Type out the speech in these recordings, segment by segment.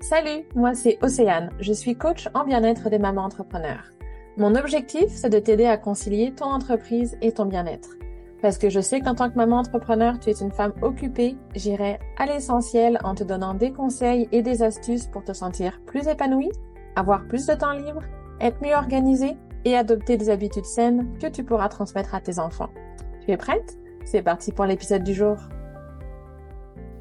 Salut, moi c'est Océane, je suis coach en bien-être des mamans entrepreneurs. Mon objectif, c'est de t'aider à concilier ton entreprise et ton bien-être. Parce que je sais qu'en tant que maman entrepreneur, tu es une femme occupée, j'irai à l'essentiel en te donnant des conseils et des astuces pour te sentir plus épanouie, avoir plus de temps libre, être mieux organisée et adopter des habitudes saines que tu pourras transmettre à tes enfants. Tu es prête? C'est parti pour l'épisode du jour.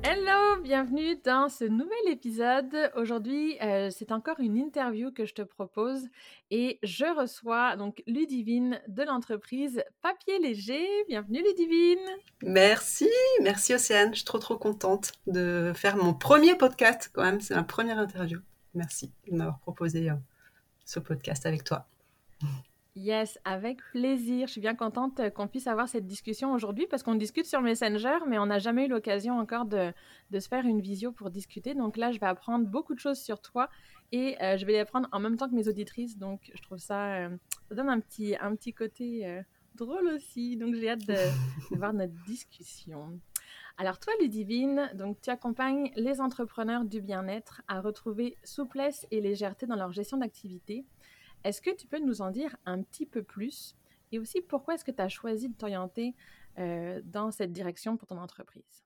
Hello, bienvenue dans ce nouvel épisode. Aujourd'hui, euh, c'est encore une interview que je te propose et je reçois donc Ludivine de l'entreprise Papier Léger. Bienvenue Ludivine. Merci, merci Océane. Je suis trop trop contente de faire mon premier podcast quand même. C'est ma première interview. Merci de m'avoir proposé euh, ce podcast avec toi. Yes, avec plaisir. Je suis bien contente qu'on puisse avoir cette discussion aujourd'hui parce qu'on discute sur Messenger, mais on n'a jamais eu l'occasion encore de, se faire une visio pour discuter. Donc là, je vais apprendre beaucoup de choses sur toi et euh, je vais les apprendre en même temps que mes auditrices. Donc je trouve ça, euh, ça donne un petit, un petit côté euh, drôle aussi. Donc j'ai hâte de, de, voir notre discussion. Alors toi, Ludivine, donc tu accompagnes les entrepreneurs du bien-être à retrouver souplesse et légèreté dans leur gestion d'activité est-ce que tu peux nous en dire un petit peu plus? Et aussi pourquoi est-ce que tu as choisi de t'orienter euh, dans cette direction pour ton entreprise?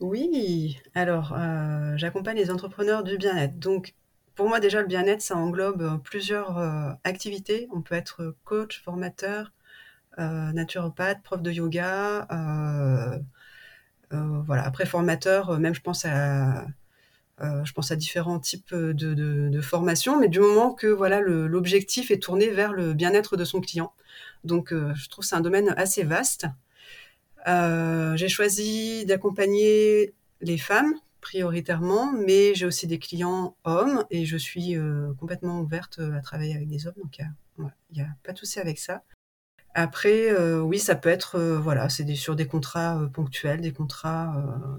Oui, alors euh, j'accompagne les entrepreneurs du bien-être. Donc pour moi déjà le bien-être ça englobe euh, plusieurs activités. On peut être coach, formateur, naturopathe, prof de yoga. voilà. Après formateur, même je pense à euh, je pense à différents types de, de, de, formations, mais du moment que voilà l'objectif est tourné vers le bien-être de son client. Donc, euh, je trouve c'est un domaine assez vaste. Euh, j'ai choisi d'accompagner les femmes prioritairement, mais j'ai aussi des clients hommes et je suis euh, complètement ouverte à travailler avec des hommes, donc il n'y a, pas de souci avec ça. Après, euh, oui, ça peut être, euh, voilà, c'est sur des contrats euh, ponctuels, des contrats,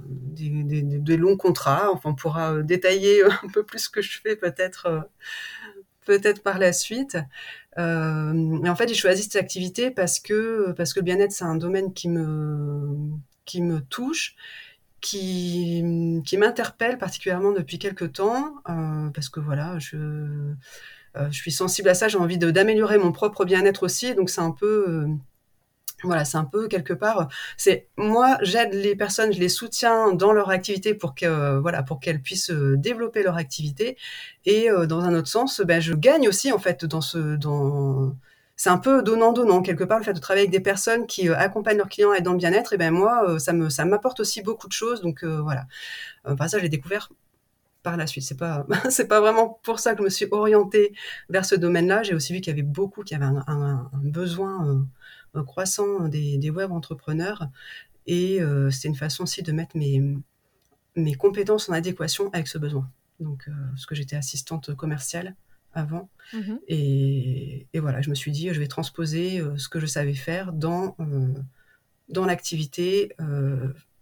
des, des, longs contrats. Enfin, on pourra détailler un peu plus ce que je fais peut-être, peut-être par la suite. mais en fait, j'ai choisi cette activité parce que parce que le bien-être, c'est un domaine qui me qui me touche, qui qui m'interpelle particulièrement depuis quelques temps, parce que voilà, je je suis sensible à ça, j'ai envie d'améliorer mon propre bien-être aussi, donc c'est un peu euh, voilà, c'est un peu quelque part. C'est moi, j'aide les personnes, je les soutiens dans leur activité pour que voilà, pour qu'elles puissent euh, développer leur activité. Et dans un autre sens, ben je gagne aussi en fait dans ce dans c'est un peu donnant donnant quelque part le fait de travailler avec des personnes qui accompagnent leurs clients à être dans le bien-être. Et ben moi, ça me ça m'apporte aussi beaucoup de choses. Donc voilà, par ça j'ai découvert par la suite. C'est pas, c'est pas vraiment pour ça que je me suis orientée vers ce domaine-là. J'ai aussi vu qu'il y avait beaucoup, qui avaient un, un, besoin euh, croissant des, des, web entrepreneurs. Et euh, c'était une façon aussi de mettre mes, mes compétences en adéquation avec ce besoin. Donc, euh, parce que j'étais assistante commerciale avant. Mmh et, et, voilà, je me suis dit, je vais transposer euh, ce que je savais faire dans, euh, dans l'activité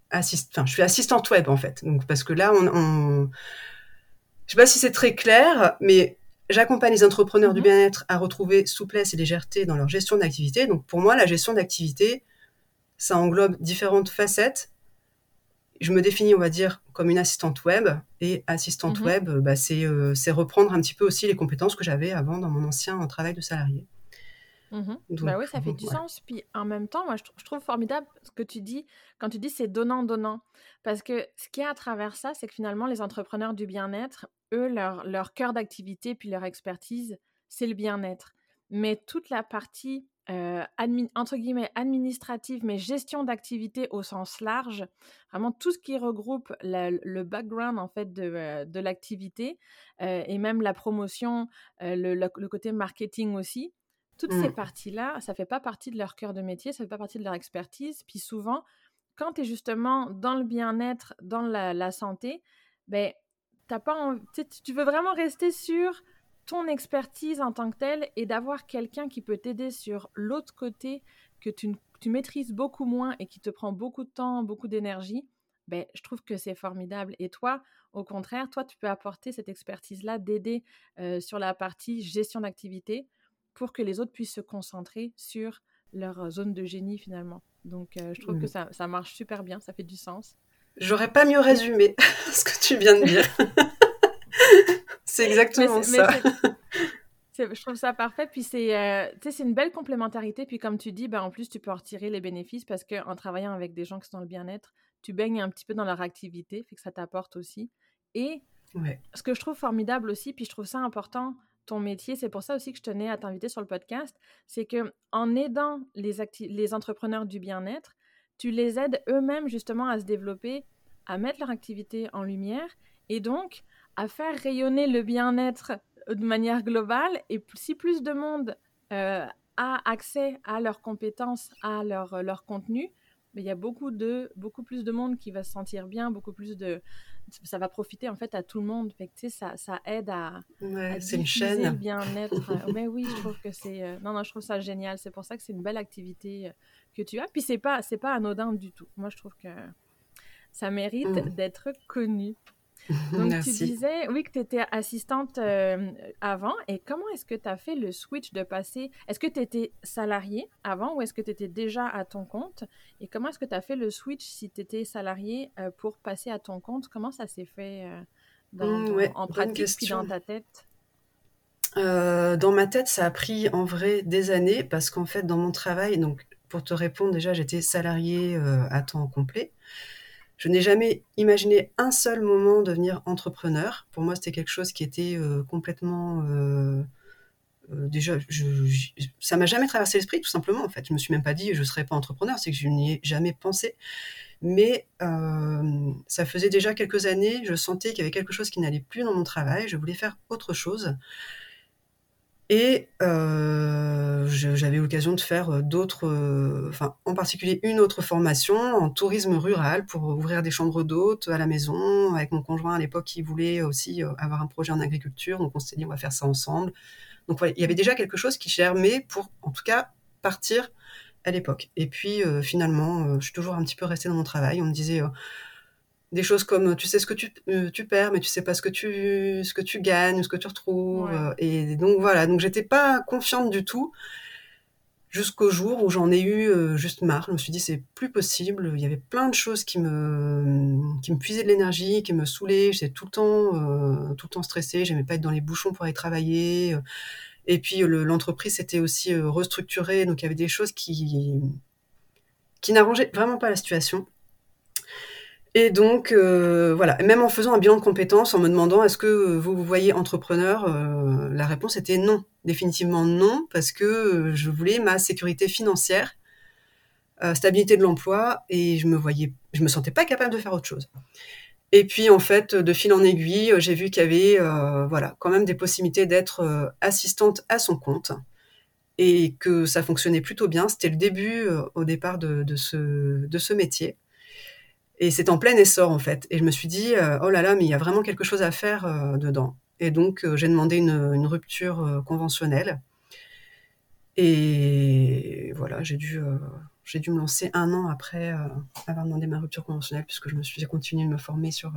assist... enfin, je suis assistante web en fait. Donc, parce que là, on, on... je sais pas si c'est très clair, mais j'accompagne les entrepreneurs du mhm. bien-être à retrouver souplesse et légèreté dans leur gestion d'activité. Donc, pour moi, la gestion d'activité, ça englobe différentes facettes. Je me définis, on va dire, comme une assistante web. Et assistante mhm. web, bah, c'est euh, reprendre un petit peu aussi les compétences que j'avais avant dans mon ancien travail de salarié. Mmh bah oui, ça fait du sens. Puis en même temps, moi, je, je, trouve formidable ce que tu dis quand tu dis c'est donnant-donnant. Parce que ce qu'il y a à travers ça, c'est que finalement, les entrepreneurs du bien-être, eux, leur, leur cœur d'activité puis leur expertise, c'est le bien-être. Mais toute la partie, euh, admin, entre guillemets, administrative, mais gestion d'activité au sens large, vraiment tout ce qui regroupe la, le background, en fait, de, euh, de l'activité euh, et même la promotion, euh, le, le, le côté marketing aussi, toutes ces mmh. parties-là, ça fait pas partie de leur cœur de métier, ça fait pas partie de leur expertise. Puis souvent, quand tu es justement dans le bien-être, dans la, la, santé, ben, t'as pas tu veux vraiment rester sur ton expertise en tant que telle et d'avoir quelqu'un qui peut t'aider sur l'autre côté que tu, tu, maîtrises beaucoup moins et qui te prend beaucoup de temps, beaucoup d'énergie, ben, je trouve que c'est formidable. Et toi, au contraire, toi, tu peux apporter cette expertise-là, d'aider euh, sur la partie gestion d'activité pour que les autres puissent se concentrer sur leur zone de génie finalement. Donc euh, je trouve que mmh. ça, ça, marche super bien, ça fait du sens. J'aurais pas mieux résumé ce que tu viens de dire. c'est exactement ça. je trouve ça parfait. Puis c'est c'est une belle complémentarité. Puis comme tu dis, ben, en plus, tu peux en retirer les bénéfices parce qu'en travaillant avec des gens qui sont dans le bien-être, tu baignes un petit peu dans leur activité, fait que ça t'apporte aussi. Et ce que je trouve formidable aussi, puis je trouve ça important, ton métier, c'est pour ça aussi que je tenais à t'inviter sur le podcast, c'est que en aidant les, les entrepreneurs du bien-être, tu les aides eux-mêmes justement à se développer, à mettre leur activité en lumière et donc à faire rayonner le bien-être de manière globale. Et si plus de monde euh, a accès à leurs compétences, à leur, contenu, mais il y a beaucoup de beaucoup plus de monde qui va se sentir bien, beaucoup plus de ça va profiter en fait à tout le monde. Fait que, ça, ça aide à, ouais, c'est une chaîne. bien-être. mais oui, je trouve que c'est euh, non non, je trouve ça génial. C'est pour ça que c'est une belle activité euh, que tu as. Puis c'est pas c'est pas anodin du tout. Moi, je trouve que ça mérite mmh. d'être connu. Donc, tu disais, oui, que tu étais assistante euh, avant. Et comment est-ce que tu as fait le switch de passer? Est-ce que tu étais salarié avant ou est-ce que tu étais déjà à ton compte? Et comment est-ce que tu as fait le switch si tu étais salarié euh, pour passer à ton compte? Comment ça s'est fait euh, mmh, en pratique puis dans ta tête? Dans ma tête, ça a pris en vrai des années parce qu'en fait, dans mon travail, donc pour te répondre, déjà, j'étais salarié à temps complet. Je n'ai jamais imaginé un seul moment devenir entrepreneur. Pour moi, c'était quelque chose qui était euh, complètement... Euh, euh, déjà, ça m'a jamais traversé l'esprit, tout simplement, en fait. Je me suis même pas dit, je ne serais pas entrepreneur, c'est que je n'y ai jamais pensé. Mais ça faisait déjà quelques années, je sentais qu'il y avait quelque chose qui n'allait plus dans mon travail, je voulais faire autre chose. Et euh, j'avais l'occasion de faire euh, d'autres, euh, enfin en particulier une autre formation en tourisme rural pour ouvrir des chambres d'hôtes à la maison avec mon conjoint à l'époque qui voulait aussi avoir un projet en agriculture. Donc on s'est dit on va faire ça ensemble. Donc voilà, il y avait déjà quelque chose qui germait pour en tout cas partir à l'époque. Et puis finalement, je suis toujours un petit peu restée dans mon travail. On me disait des choses comme tu sais ce que tu, euh, tu, perds, mais tu sais pas ce que tu, ce que tu gagnes, ce que tu retrouves. Euh, et donc voilà, donc j'étais pas confiante du tout jusqu'au jour où j'en ai eu euh, juste marre. Je me suis dit c'est plus possible. Il y avait plein de choses qui me, qui me puisaient de l'énergie, qui me saoulaient. J'étais tout le temps, tout le temps stressée. J'aimais pas être dans les bouchons pour aller travailler. Et puis l'entreprise s'était aussi restructurée, donc il y avait des choses qui, qui n'arrangeaient vraiment pas la situation. Et donc, euh, voilà, même en faisant un bilan de compétences, en me demandant est-ce que vous vous voyez entrepreneur, euh, la réponse était non, définitivement non, parce que euh, je voulais ma sécurité financière, stabilité de l'emploi, et je me me sentais pas capable de faire autre chose. Et puis en fait, de fil en aiguille, j'ai vu qu'il y avait, voilà, quand même des possibilités d'être assistante à son compte et que ça fonctionnait plutôt bien. C'était le début au départ de ce métier. Et c'est en plein essor en fait. Et je me suis dit, euh, oh là là, mais il y a vraiment quelque chose à faire euh, dedans. Et donc euh, j'ai demandé une, rupture conventionnelle. Et voilà, j'ai dû, dû me lancer un an après avoir demandé ma rupture conventionnelle, puisque je me suis continué de me former sur,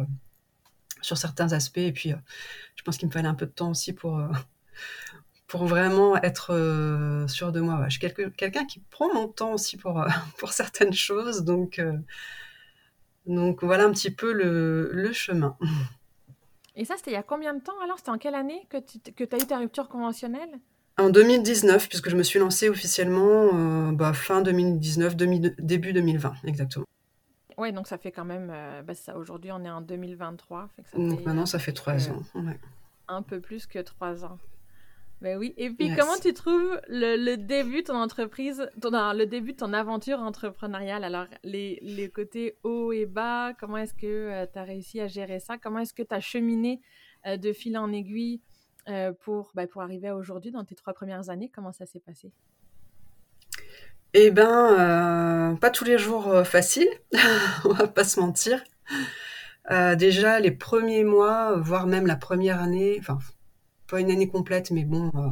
sur certains aspects. Et puis je pense qu'il me fallait un peu de temps aussi pour, pour vraiment être sûr de moi. Je suis quelqu'un qui prend mon temps aussi pour, pour certaines choses. Donc donc voilà un petit peu le, chemin. Et ça, c'était il y a combien de temps alors? C'était en quelle année que tu as eu ta rupture conventionnelle? En 2019, puisque je me suis lancée officiellement euh, bah, fin 2019, début 2020, exactement. Oui, donc ça fait quand même. Euh, bah, ça, Aujourd'hui, on est en 2023. donc maintenant, ça fait trois ans. Un peu plus que trois ans. Ben oui. Et puis, comment tu trouves le, début de ton entreprise, ton, le début de ton aventure entrepreneuriale? Alors, les, les côtés hauts et bas, comment est-ce que euh, tu as réussi à gérer ça? Comment est-ce que tu as cheminé euh, de fil en aiguille euh, pour, ben, pour arriver à aujourd'hui, dans tes trois premières années? Comment ça s'est passé? Eh ben, pas tous les jours faciles, on va pas se mentir. déjà, les premiers mois, voire même la première année, enfin, pas une année complète, mais bon, euh,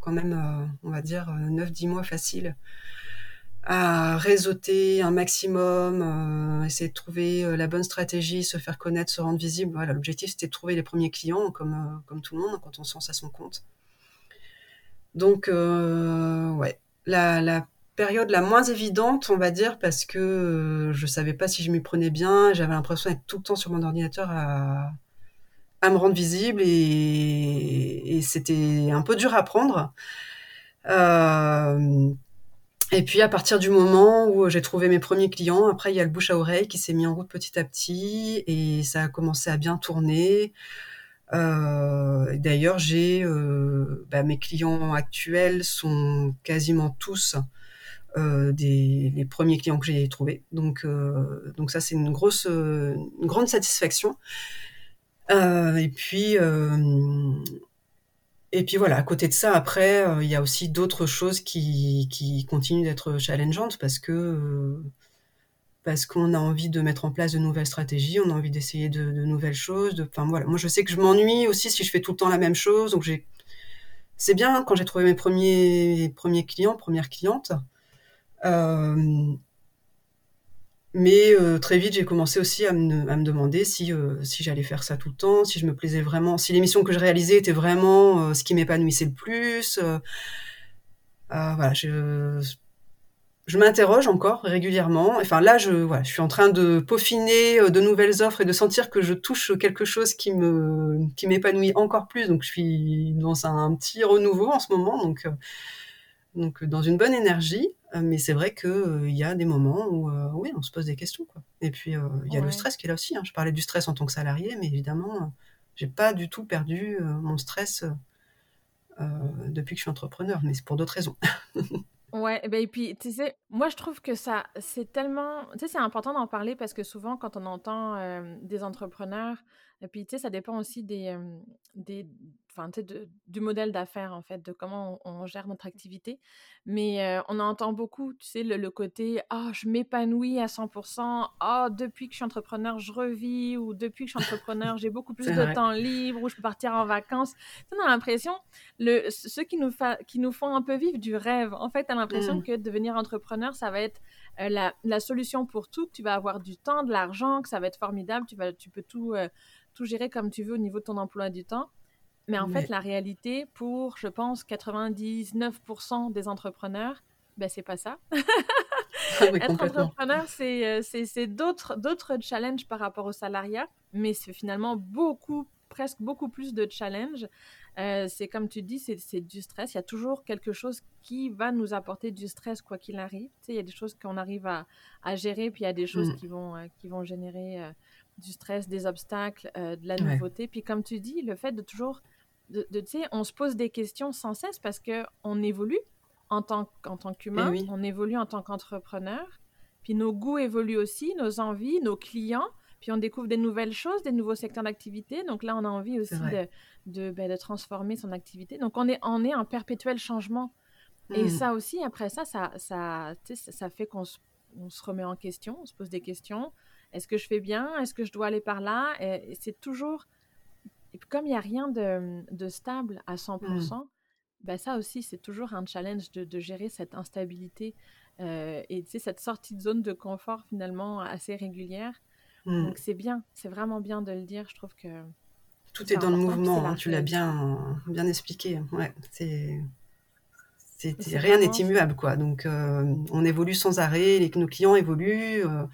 quand même, euh, on va dire 9-10 euh, mois facile à réseauter un maximum, essayer de trouver la bonne stratégie, se faire connaître, se rendre visible. Voilà, l'objectif c'était de trouver les premiers clients, comme, comme tout le monde, quand on se lance à son compte. Donc, ouais, la, la, période la moins évidente, on va dire, parce que je savais pas si je m'y prenais bien, j'avais l'impression d'être tout le temps sur mon ordinateur à, à me rendre visible et, c'était un peu dur à prendre. Euh, et puis à partir du moment où j'ai trouvé mes premiers clients, après il y a le bouche à oreille qui s'est mis en route petit à petit et ça a commencé à bien tourner. Euh, D'ailleurs, j'ai euh, bah, mes clients actuels sont quasiment tous des les premiers clients que j'ai trouvés. Donc donc ça c'est une grosse une grande satisfaction. Euh, et puis et puis voilà, à côté de ça, après, euh, il y a aussi d'autres choses qui, qui continuent d'être challengeantes parce que euh, parce qu'on a envie de mettre en place de nouvelles stratégies, on a envie d'essayer de, de, nouvelles choses. Enfin voilà, moi je sais que je m'ennuie aussi si je fais tout le temps la même chose. Donc j'ai, c'est bien quand j'ai trouvé mes premiers premiers clients, premières clientes. Euh, mais euh, très vite, j'ai commencé aussi à me, à me demander si, euh, si j'allais faire ça tout le temps, si je me plaisais vraiment, si l'émission que je réalisais était vraiment euh, ce qui m'épanouissait le plus. voilà, je, je m'interroge encore régulièrement. Enfin là, je, voilà, je suis en train de peaufiner de nouvelles offres et de sentir que je touche quelque chose qui me, qui m'épanouit encore plus. Donc je suis dans un, un, petit renouveau en ce moment. Donc donc dans une bonne énergie. Euh, mais c'est vrai qu'il euh, y a des moments où euh, oui, on se pose des questions. Quoi. Et puis il y a le stress qui est là aussi. Hein. Je parlais du stress en tant que salarié, mais évidemment, j'ai pas du tout perdu mon stress depuis que je suis entrepreneur, mais c'est pour d'autres raisons. Ouais, et, ben, et puis, tu sais, moi, je trouve que ça, c'est tellement, tu sais, c'est important d'en parler parce que souvent, quand on entend des entrepreneurs, et puis, tu sais, ça dépend aussi des, des enfin, sais, du modèle d'affaires, en fait, de comment on, gère notre activité. Mais on entend beaucoup, tu sais, le, côté « Ah, je m'épanouis à 100%. Ah, depuis que je suis entrepreneur, je revis. » ou « Depuis que je suis entrepreneur, j'ai beaucoup plus de temps libre. » ou « Je peux partir en vacances. » on a l'impression, ceux qui nous, qui nous font un peu vivre du rêve, en fait, tu as l'impression mmh. que devenir entrepreneur, ça va être la, la, solution pour tout, que tu vas avoir du temps, de l'argent, que ça va être formidable, tu, vas, tu peux tout, tout gérer comme tu veux au niveau de ton emploi du temps. Mais en fait, la réalité, pour, je pense, 99% des entrepreneurs, ben, c'est pas ça. Ah Être entrepreneur, euh, c'est d'autres challenges par rapport au salariat, mais c'est finalement beaucoup, presque beaucoup plus de challenges. Euh, c'est comme tu dis, c'est du stress. Il y a toujours quelque chose qui va nous apporter du stress, quoi qu'il arrive. Tu sais, il y a des choses qu'on arrive à, à, gérer, puis il y a des choses mm. qui, vont, euh, qui vont générer du stress, des obstacles, de la nouveauté. Puis comme tu dis, le fait de toujours de, tu sais, on se pose des questions sans cesse parce que on évolue en tant, en tant qu'humain, eh on évolue en tant qu'entrepreneur, puis nos goûts évoluent aussi, nos envies, nos clients, puis on découvre des nouvelles choses, des nouveaux secteurs d'activité. Donc là, on a envie aussi de, de, ben, de, transformer son activité. Donc on est, on est en perpétuel changement. Et hmm. ça aussi, après ça, ça, ça, ça fait qu'on se, on se remet en question, on se pose des questions. Est-ce que je fais bien? Est-ce que je dois aller par là? C'est toujours et puis comme il n'y a rien de, de, stable à 100%, mmh. ben ça aussi, c'est toujours un challenge de, de gérer cette instabilité euh, et cette sortie de zone de confort finalement assez régulière. Mmh. Donc c'est bien, c'est vraiment bien de le dire. Je trouve que... Tout est, dans le mouvement, hein, tu l'as bien, bien expliqué. Ouais, c'est... rien n'est immuable, quoi. Donc, euh, on évolue sans arrêt, les, nos clients évoluent, euh,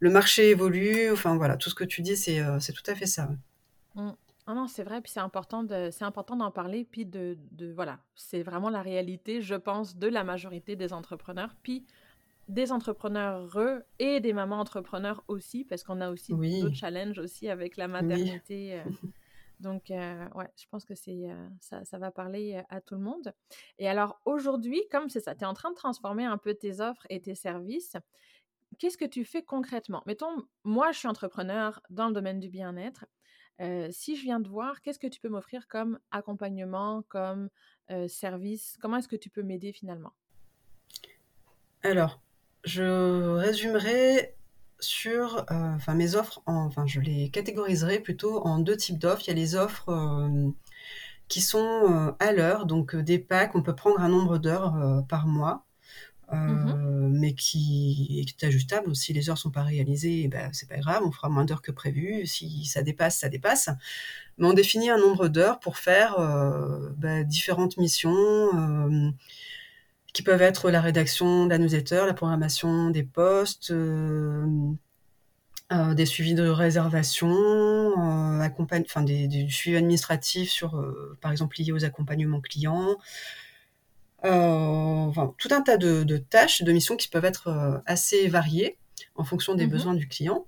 le marché évolue. Enfin, voilà, tout ce que tu dis, c'est tout à fait ça. Mmh. Ah non, c'est vrai, puis c'est important de, c'est important d'en parler, puis de, de voilà, c'est vraiment la réalité, je pense, de la majorité des entrepreneurs, puis des entrepreneurs et des mamans entrepreneurs aussi, parce qu'on a aussi d'autres challenges aussi avec la maternité. Euh. donc, euh, ouais, je pense que c'est, euh, ça, ça, va parler à tout le monde. Et alors, aujourd'hui, comme c'est ça, tu es en train de transformer un peu tes offres et tes services. Qu'est-ce que tu fais concrètement? Mettons, moi, je suis entrepreneur dans le domaine du bien-être si je viens te voir, qu'est-ce que tu peux m'offrir comme accompagnement, comme service? Comment est-ce que tu peux m'aider finalement? Alors, je résumerai sur mes offres, enfin, je les catégoriserai plutôt en deux types d'offres. Il y a les offres qui sont à l'heure, donc des packs, on peut prendre un nombre d'heures par mois. Mmh euh, mais qui est ajustable. Si les heures sont pas réalisées, eh ben, c'est pas grave, on fera moins d'heures que prévu. Si ça dépasse, ça dépasse. Mais on définit un nombre d'heures pour faire euh, bah, différentes missions euh, qui peuvent être la rédaction de la newsletter, la programmation des posts, des suivis de réservation, enfin des, des, suivis administratifs sur, par exemple, liés aux accompagnements clients. Enfin, tout un tas de, tâches, de missions qui peuvent être assez variées en fonction des mmh besoins du client.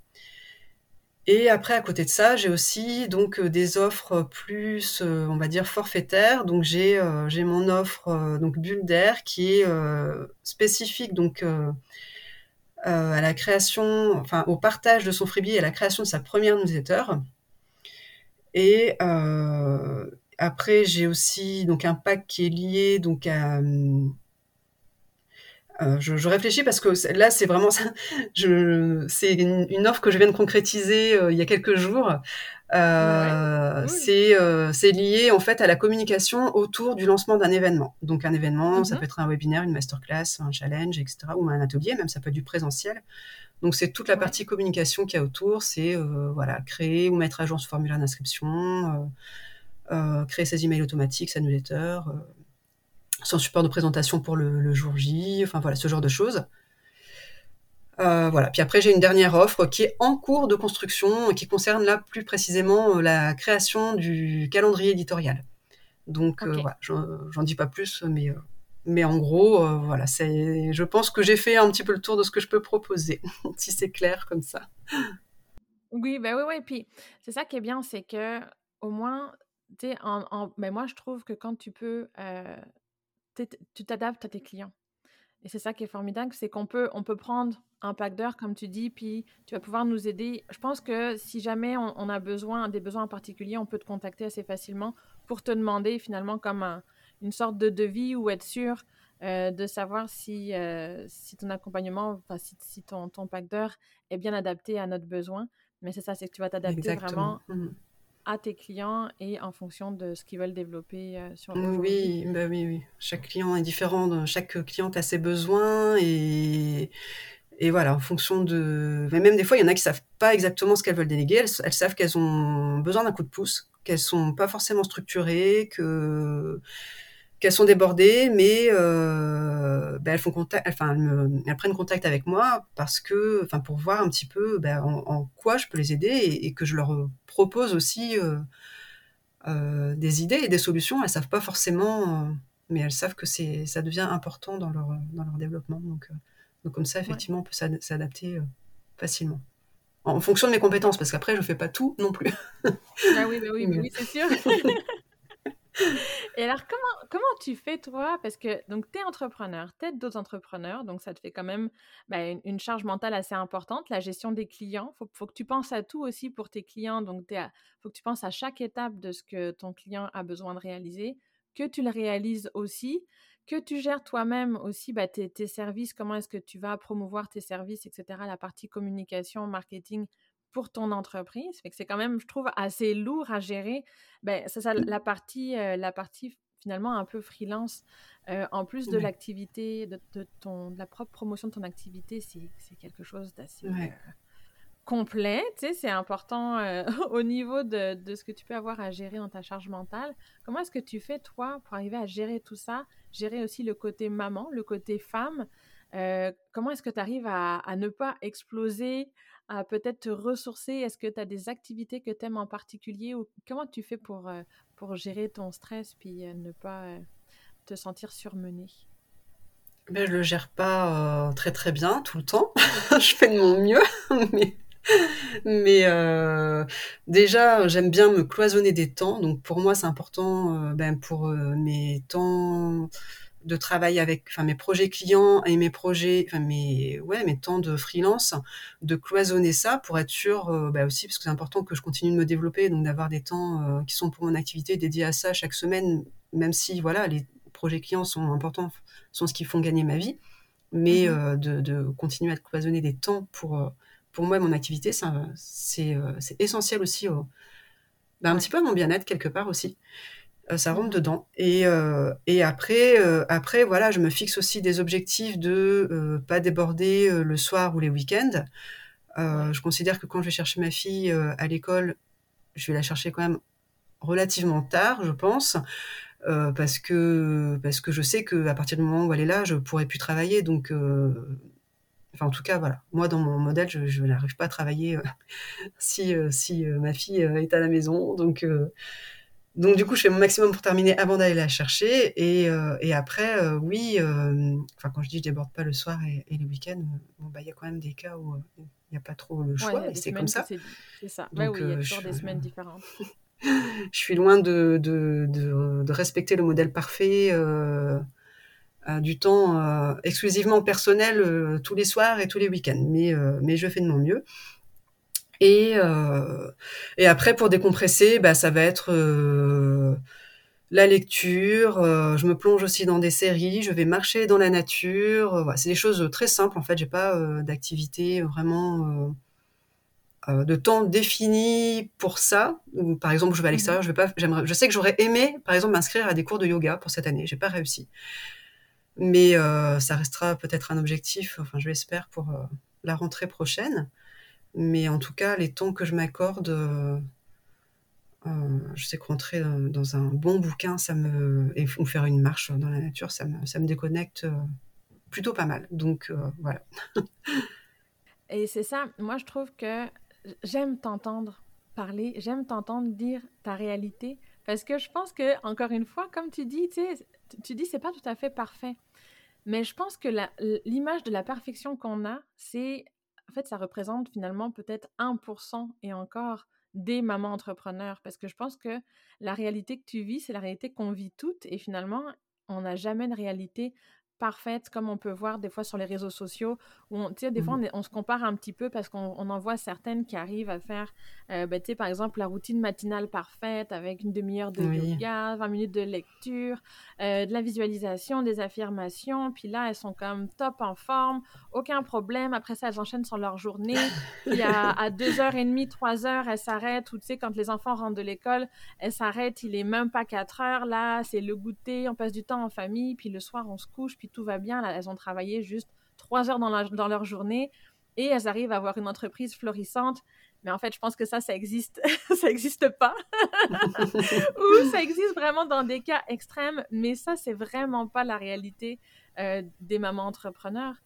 Et après, à côté de ça, j'ai aussi donc euh, des offres plus, euh, on va dire, forfaitaires. Donc j'ai euh, mon offre donc bulle d'air qui est spécifique donc à la création, enfin au partage de son freebie et à la création de sa première newsletter. Et après, j'ai aussi donc un pack qui est lié donc à hum, euh, je, réfléchis parce que là, c'est vraiment ça. c'est une, offre que je viens de concrétiser euh, il y a quelques jours. Euh, c'est lié en fait à la communication autour du lancement d'un événement. Donc un événement, ça mhm. peut être un webinaire, une masterclass, un challenge, etc. Ou un atelier, même ça peut être du présentiel. Donc c'est toute la partie communication qu'il y a autour. C'est voilà créer ou mettre à jour ce formulaire d'inscription, créer ses emails automatiques, sa newsletter son support de présentation pour le, jour J, enfin voilà, ce genre de choses. Euh, voilà. Puis après, j'ai une dernière offre qui est en cours de construction et qui concerne là plus précisément euh, la création du calendrier éditorial. Donc euh, voilà, j'en dis pas plus, mais, mais en gros, voilà, c'est, je pense que j'ai fait un petit peu le tour de ce que je peux proposer, si c'est clair comme ça. Oui, ben oui, oui. Puis c'est ça qui est bien, c'est que au moins, tu en, ben moi je trouve que quand tu peux tu t'adaptes à tes clients. Et c'est ça qui est formidable, c'est qu'on peut, on peut prendre un pack d'heures, comme tu dis, puis tu vas pouvoir nous aider. Je pense que si jamais on, a besoin, des besoins en particulier, on peut te contacter assez facilement pour te demander finalement comme une sorte de devis ou être sûr euh, de savoir si, euh, si ton accompagnement, enfin, si, ton, ton pack d'heures est bien adapté à notre besoin. Mais c'est ça, c'est que tu vas t'adapter vraiment à tes clients et en fonction de ce qu'ils veulent développer euh, sur le oui, bah oui, oui. Chaque client est différent, chaque cliente a ses besoins et, et voilà, en fonction de... Mais même des fois, il y en a qui savent pas exactement ce qu'elles veulent déléguer, elles, savent qu'elles ont besoin d'un coup de pouce, qu'elles sont pas forcément structurées, que qu'elles sont débordées, mais euh, ben, elles font contact, enfin elles, prennent contact avec moi parce que, enfin pour voir un petit peu ben, en, quoi je peux les aider et, que je leur propose aussi euh, euh, des idées et des solutions. Elles savent pas forcément, mais elles savent que c'est, ça devient important dans leur dans leur développement. Donc, donc comme ça, effectivement, on peut s'adapter facilement. En fonction de mes compétences, parce qu'après, je fais pas tout non plus. ah oui, bah oui, oui c'est sûr. Et alors, comment, comment tu fais, toi? Parce que, donc, tu es entrepreneur, tu d'autres entrepreneurs, donc ça te fait quand même bah, une, charge mentale assez importante, la gestion des clients. Il faut, que tu penses à tout aussi pour tes clients. Donc, il faut que tu penses à chaque étape de ce que ton client a besoin de réaliser, que tu le réalises aussi, que tu gères toi-même aussi bah, tes, tes services, comment est-ce que tu vas promouvoir tes services, etc., la partie communication, marketing pour ton entreprise. Fait que c'est quand même, je trouve, assez lourd à gérer. Ben, c'est ça, la partie, euh, la partie finalement un peu freelance, euh, en plus de l'activité, de, ton, de la propre promotion de ton activité, c'est quelque chose d'assez euh, complet. Tu sais, c'est important au niveau de, de, ce que tu peux avoir à gérer dans ta charge mentale. Comment est-ce que tu fais, toi, pour arriver à gérer tout ça, gérer aussi le côté maman, le côté femme comment est-ce que tu arrives à, à, ne pas exploser, peut-être te ressourcer? Est-ce que tu as des activités que tu aimes en particulier ou comment tu fais pour, euh, pour gérer ton stress puis euh, ne pas euh, te sentir surmené? Ben, Je le gère pas très très bien tout le temps. je fais de mon mieux, mais, mais déjà j'aime bien me cloisonner des temps. Donc pour moi c'est important ben, pour mes temps de travail avec enfin, mes projets clients et mes projets, enfin, mes, ouais, mes temps de freelance, de cloisonner ça pour être sûr, euh, bah aussi, parce que c'est important que je continue de me développer, donc d'avoir des temps euh, qui sont pour mon activité dédiés à ça chaque semaine, même si voilà, les projets clients sont importants, sont ce qui font gagner ma vie, mais mmh euh, de, de, continuer à cloisonner des temps pour, pour moi mon activité, c'est essentiel aussi au, bah, un petit peu à mon bien-être quelque part aussi. Euh, ça rentre dedans. Et, euh, et après, euh, après, voilà, je me fixe aussi des objectifs de pas déborder le soir ou les week-ends. je considère que quand je vais chercher ma fille à l'école, je vais la chercher quand même relativement tard, je pense. parce que parce que je sais que à partir du moment où elle est là, je pourrais plus travailler. Donc Enfin, en tout cas, voilà. Moi, dans mon modèle, je, n'arrive pas à travailler si, si ma fille est à la maison. Donc, donc, du coup, je fais mon maximum pour terminer avant d'aller la chercher. Et, et après, oui, enfin, quand je dis je déborde pas le soir et, et les week-ends, bon, bah, il y a quand même des cas où il n'y a pas trop le choix. et c'est comme ça. C'est ça. Oui, il y a toujours des semaines différentes. je suis loin de, de, de, respecter le modèle parfait euh, euh, du temps euh, exclusivement personnel tous les soirs et tous les week-ends, mais, mais je fais de mon mieux. Et, et après, pour décompresser, bah, ça va être la lecture, je me plonge aussi dans des séries, je vais marcher dans la nature. Voilà, c'est des choses très simples en fait. J'ai pas d'activité vraiment euh, de temps défini pour ça. Ou par exemple, je vais à l'extérieur, mhm. je vais pas. J'aimerais, je sais que j'aurais aimé, par exemple, m'inscrire à des cours de yoga pour cette année. J'ai pas réussi, mais euh, ça restera peut-être un objectif. Enfin, je l'espère pour euh, la rentrée prochaine. Mais en tout cas, les temps que je m'accorde, je sais que rentrer dans, un bon bouquin, ça me et, ou faire une marche dans la nature, ça me, ça me déconnecte plutôt pas mal. Donc voilà. Et c'est ça, moi je trouve que j'aime t'entendre parler, j'aime t'entendre dire ta réalité, parce que je pense que, encore une fois, comme tu dis, tu sais, tu dis c'est pas tout à fait parfait, mais je pense que l'image de la perfection qu'on a, c'est, en fait, ça représente finalement peut-être 1% et encore des mamans entrepreneurs, parce que je pense que la réalité que tu vis, c'est la réalité qu'on vit toutes, et finalement, on n'a jamais une réalité parfaite, comme on peut voir des fois sur les réseaux sociaux, où on, des fois mmh. on, se compare un petit peu parce qu'on en voit certaines qui arrivent à faire, euh, ben, par exemple, la routine matinale parfaite avec une demi-heure de yoga, 20 minutes de lecture, euh, de la visualisation, des affirmations, puis là, elles sont comme top en forme, aucun problème. Après ça, elles enchaînent sur leur journée. Puis à, à 2h30, 3h, elles s'arrêtent, ou tu sais, quand les enfants rentrent de l'école, elles s'arrêtent, il est même pas 4 heures, là, c'est le goûter, on passe du temps en famille, puis le soir, on se couche, puis tout va bien. elles ont travaillé juste trois heures dans, dans leur journée et elles arrivent à avoir une entreprise florissante. Mais en fait, je pense que ça, ça existe, ça n'existe pas. Ou ça existe vraiment dans des cas extrêmes, mais ça, c'est vraiment pas la réalité euh, des mamans entrepreneurs.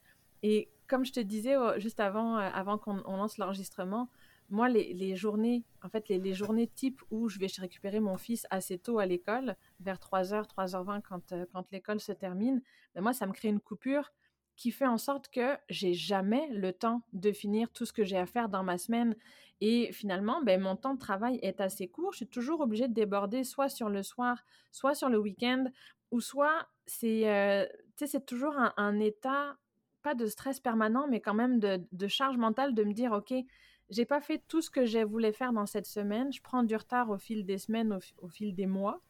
Et comme je te disais juste avant, euh, avant qu'on lance l'enregistrement, moi, les, journées, en fait, les, journées type où je vais récupérer mon fils assez tôt à l'école, vers 3h, 3h20 quand, euh, quand l'école se termine, ben moi, ça me crée une coupure qui fait en sorte que j'ai jamais le temps de finir tout ce que j'ai à faire dans ma semaine. Et finalement, ben, mon temps de travail est assez court. Je suis toujours obligée de déborder soit sur le soir, soit sur le week-end, ou soit c'est euh, toujours un, état, pas de stress permanent, mais quand même de, de charge mentale de me dire, OK, j'ai pas fait tout ce que je voulais faire dans cette semaine. Je prends du retard au fil des semaines, au, fil des mois.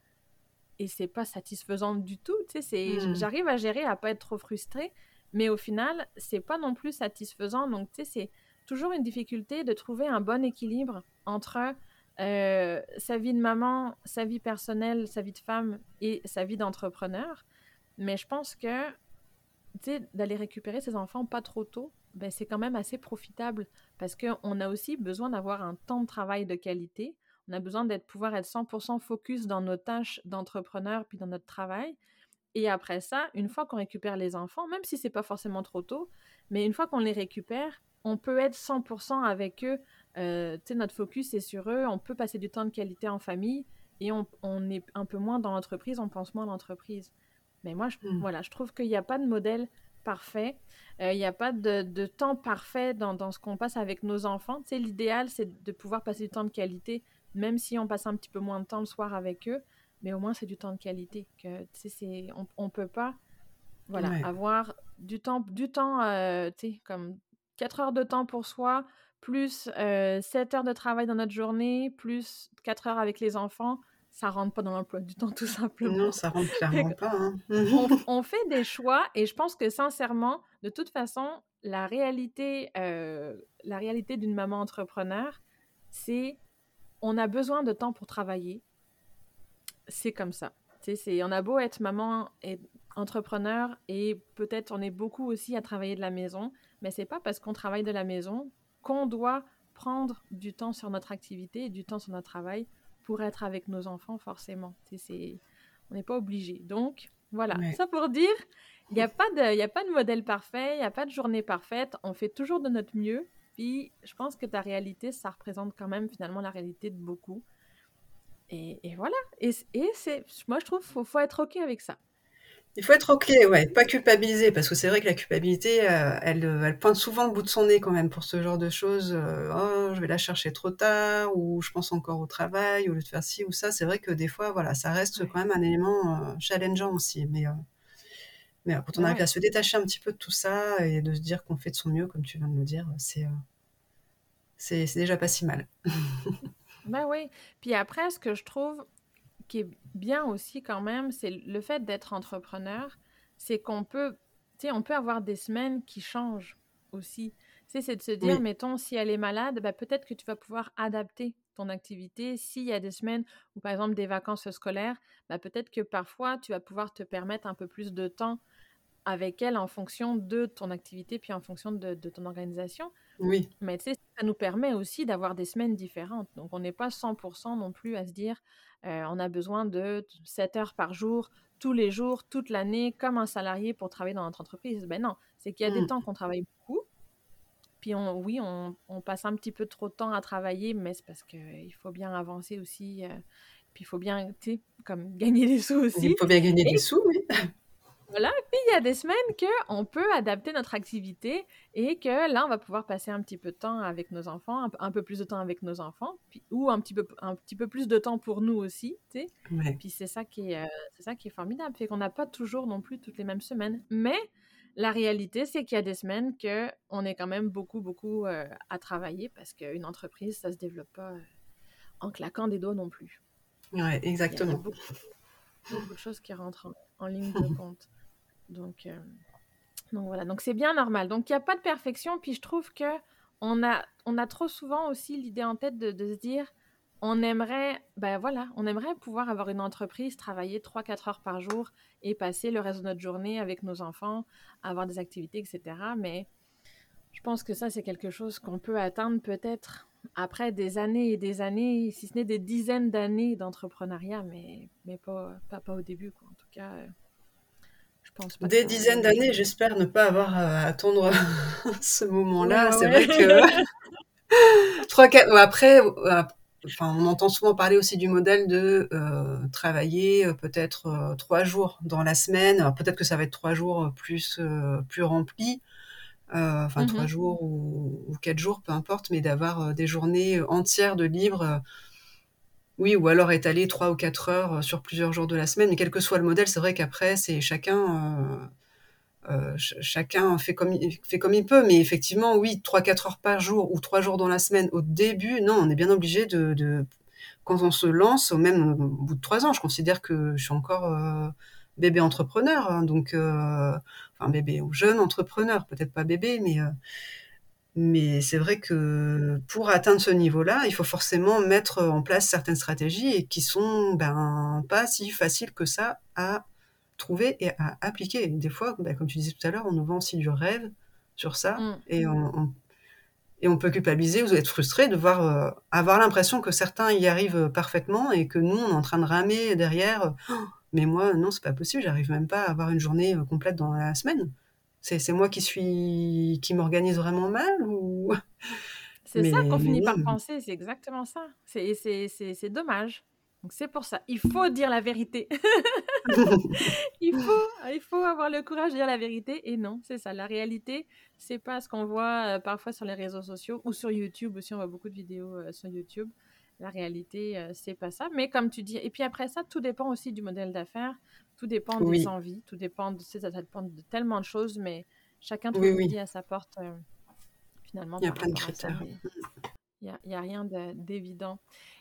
Et c'est pas satisfaisant du tout. Tu sais, mmh. J'arrive à gérer, à pas être trop frustrée. Mais au final, c'est pas non plus satisfaisant. Donc, tu sais, c'est toujours une difficulté de trouver un bon équilibre entre euh, sa vie de maman, sa vie personnelle, sa vie de femme et sa vie d'entrepreneur. Mais je pense que, tu sais, d'aller récupérer ses enfants pas trop tôt, ben, c'est quand même assez profitable parce qu'on a aussi besoin d'avoir un temps de travail de qualité. On a besoin d'être pouvoir être 100% focus dans nos tâches d'entrepreneur puis dans notre travail. Et après ça, une fois qu'on récupère les enfants, même si c'est pas forcément trop tôt, mais une fois qu'on les récupère, on peut être 100% avec eux. Euh, notre focus est sur eux. On peut passer du temps de qualité en famille et on, est un peu moins dans l'entreprise, on pense moins à l'entreprise. Mais moi, je, mmh. voilà, je trouve qu'il n'y a pas de modèle parfait. Euh, il n'y a pas de, temps parfait dans, ce qu'on passe avec nos enfants. Tu l'idéal, c'est de pouvoir passer du temps de qualité, même si on passe un petit peu moins de temps le soir avec eux, mais au moins c'est du temps de qualité. Que, c'est, on ne peut pas voilà, avoir du temps, du temps euh, comme 4 heures de temps pour soi, plus 7 euh, heures de travail dans notre journée, plus 4 heures avec les enfants ça rentre pas dans l'emploi du temps, tout simplement. Non, ça rentre clairement pas. Hein. on, fait des choix et je pense que sincèrement, de toute façon, la réalité, euh, la réalité d'une maman entrepreneur, c'est on a besoin de temps pour travailler. C'est comme ça. C'est, on a beau être maman et entrepreneur et peut-être on est beaucoup aussi à travailler de la maison, mais c'est pas parce qu'on travaille de la maison qu'on doit prendre du temps sur notre activité et du temps sur notre travail pour être avec nos enfants, forcément. C'est, on n'est pas obligé. Donc, voilà, ça pour dire. Il n'y a, pas de, a pas de modèle parfait, il n'y a pas de journée parfaite. On fait toujours de notre mieux. Puis je pense que ta réalité, ça représente quand même finalement la réalité de beaucoup. Et, voilà. Et, et c'est, moi, je trouve qu'il faut, être OK avec ça. Il faut être OK, ouais, pas culpabiliser, parce que c'est vrai que la culpabilité, euh, elle, euh, elle, pointe souvent le bout de son nez quand même pour ce genre de choses. Euh, oh, je vais la chercher trop tard, ou je pense encore au travail, au lieu de faire ci ou ça. C'est vrai que des fois, voilà, ça reste quand même un élément challengeant aussi. Mais, mais quand on arrive à se détacher un petit peu de tout ça et de se dire qu'on fait de son mieux, comme tu viens de le dire, c'est c'est déjà pas si mal. ben oui. Puis après, ce que je trouve qui est bien aussi quand même, c'est le fait d'être entrepreneur, c'est qu'on peut, on peut avoir des semaines qui changent aussi. C'est de se dire, mettons, si elle est malade, ben, peut-être que tu vas pouvoir adapter ton activité. S'il y a des semaines ou par exemple des vacances scolaires, ben, peut-être que parfois tu vas pouvoir te permettre un peu plus de temps avec elle en fonction de ton activité puis en fonction de, de ton organisation. Oui. Mais tu sais, ça nous permet aussi d'avoir des semaines différentes. Donc, on n'est pas 100% non plus à se dire, euh, on a besoin de 7 heures par jour, tous les jours, toute l'année, comme un salarié pour travailler dans notre entreprise. Ben non, c'est qu'il y a des mmh. temps qu'on travaille beaucoup. Puis on, oui, on, passe un petit peu trop de temps à travailler, mais c'est parce qu'il faut bien avancer aussi. Euh, puis il faut bien, tu sais, comme gagner des sous aussi. Il faut bien gagner des sous, oui. Voilà, puis il y a des semaines qu'on peut adapter notre activité et que là, on va pouvoir passer un petit peu de temps avec nos enfants, un, peu plus de temps avec nos enfants, puis, ou un petit, peu, un petit peu plus de temps pour nous aussi, tu sais. Puis c'est ça, qui est, euh, c'est ça qui est formidable, fait qu'on n'a pas toujours non plus toutes les mêmes semaines. Mais la réalité, c'est qu'il y a des semaines qu'on est quand même beaucoup, beaucoup euh, à travailler parce qu'une entreprise, ça se développe pas euh, en claquant des doigts non plus. Ouais, exactement. Il y a beaucoup, de choses qui rentrent en ligne de compte. Donc, euh, donc voilà, donc c'est bien normal. Donc il n'y a pas de perfection, puis je trouve que on a, trop souvent aussi l'idée en tête de, se dire, on aimerait, ben voilà, on aimerait pouvoir avoir une entreprise, travailler 3-4 heures par jour et passer le reste de notre journée avec nos enfants, avoir des activités, etc. Mais je pense que ça, c'est quelque chose qu'on peut atteindre peut-être après des années et des années, si ce n'est des dizaines d'années d'entrepreneuriat, mais, pas, pas, au début, quoi. En tout cas, euh, des dizaines d'années, j'espère ne pas avoir à attendre ce moment-là. c'est vrai que trois, après, enfin, on entend souvent parler aussi du modèle de euh, travailler euh, peut-être euh, trois jours dans la semaine. Alors peut-être que ça va être trois jours plus plus remplis, enfin trois mmh jours ou, ou, quatre jours, peu importe, mais d'avoir des journées entières de libre oui, ou alors étaler trois ou quatre heures euh, sur plusieurs jours de la semaine. Mais quel que soit le modèle, c'est vrai qu'après, c'est chacun, euh, euh, chacun fait comme, il, peut. Mais effectivement, oui, trois, quatre heures par jour ou trois jours dans la semaine au début, non, on est bien obligé de, quand on se lance, au même au bout de trois ans, je considère que je suis encore bébé entrepreneur, hein, donc enfin bébé ou jeune entrepreneur, peut-être pas bébé, mais mais c'est vrai que pour atteindre ce niveau-là, il faut forcément mettre en place certaines stratégies et qui sont ben, pas si faciles que ça à trouver et à appliquer. Des fois, ben, comme tu disais tout à l'heure, on nous vend aussi du rêve sur ça mmh. et, on, et on peut culpabiliser ou être frustré de voir euh, avoir l'impression que certains y arrivent parfaitement et que nous, on est en train de ramer derrière. «Oh, mais moi, non, c'est pas possible, j'arrive même pas à avoir une journée euh, complète dans la semaine. C'est moi qui suis qui m'organise vraiment mal ou? C'est ça qu'on finit par penser, c'est exactement ça. C'est dommage. Donc c'est pour ça, il faut dire la vérité. il, faut, il faut avoir le courage de dire la vérité. Et non, c'est ça. La réalité, c'est pas ce qu'on voit euh, parfois sur les réseaux sociaux ou sur YouTube aussi. On voit beaucoup de vidéos euh, sur YouTube. La réalité, euh, c'est pas ça. Mais comme tu dis, et puis après ça, tout dépend aussi du modèle d'affaires. Tout dépend des envies, tout dépend de, ça, dépend de tellement de choses, mais chacun trouve oui, à sa porte. Euh, finalement, il y a plein de critères. Il n'y a, rien d'évident.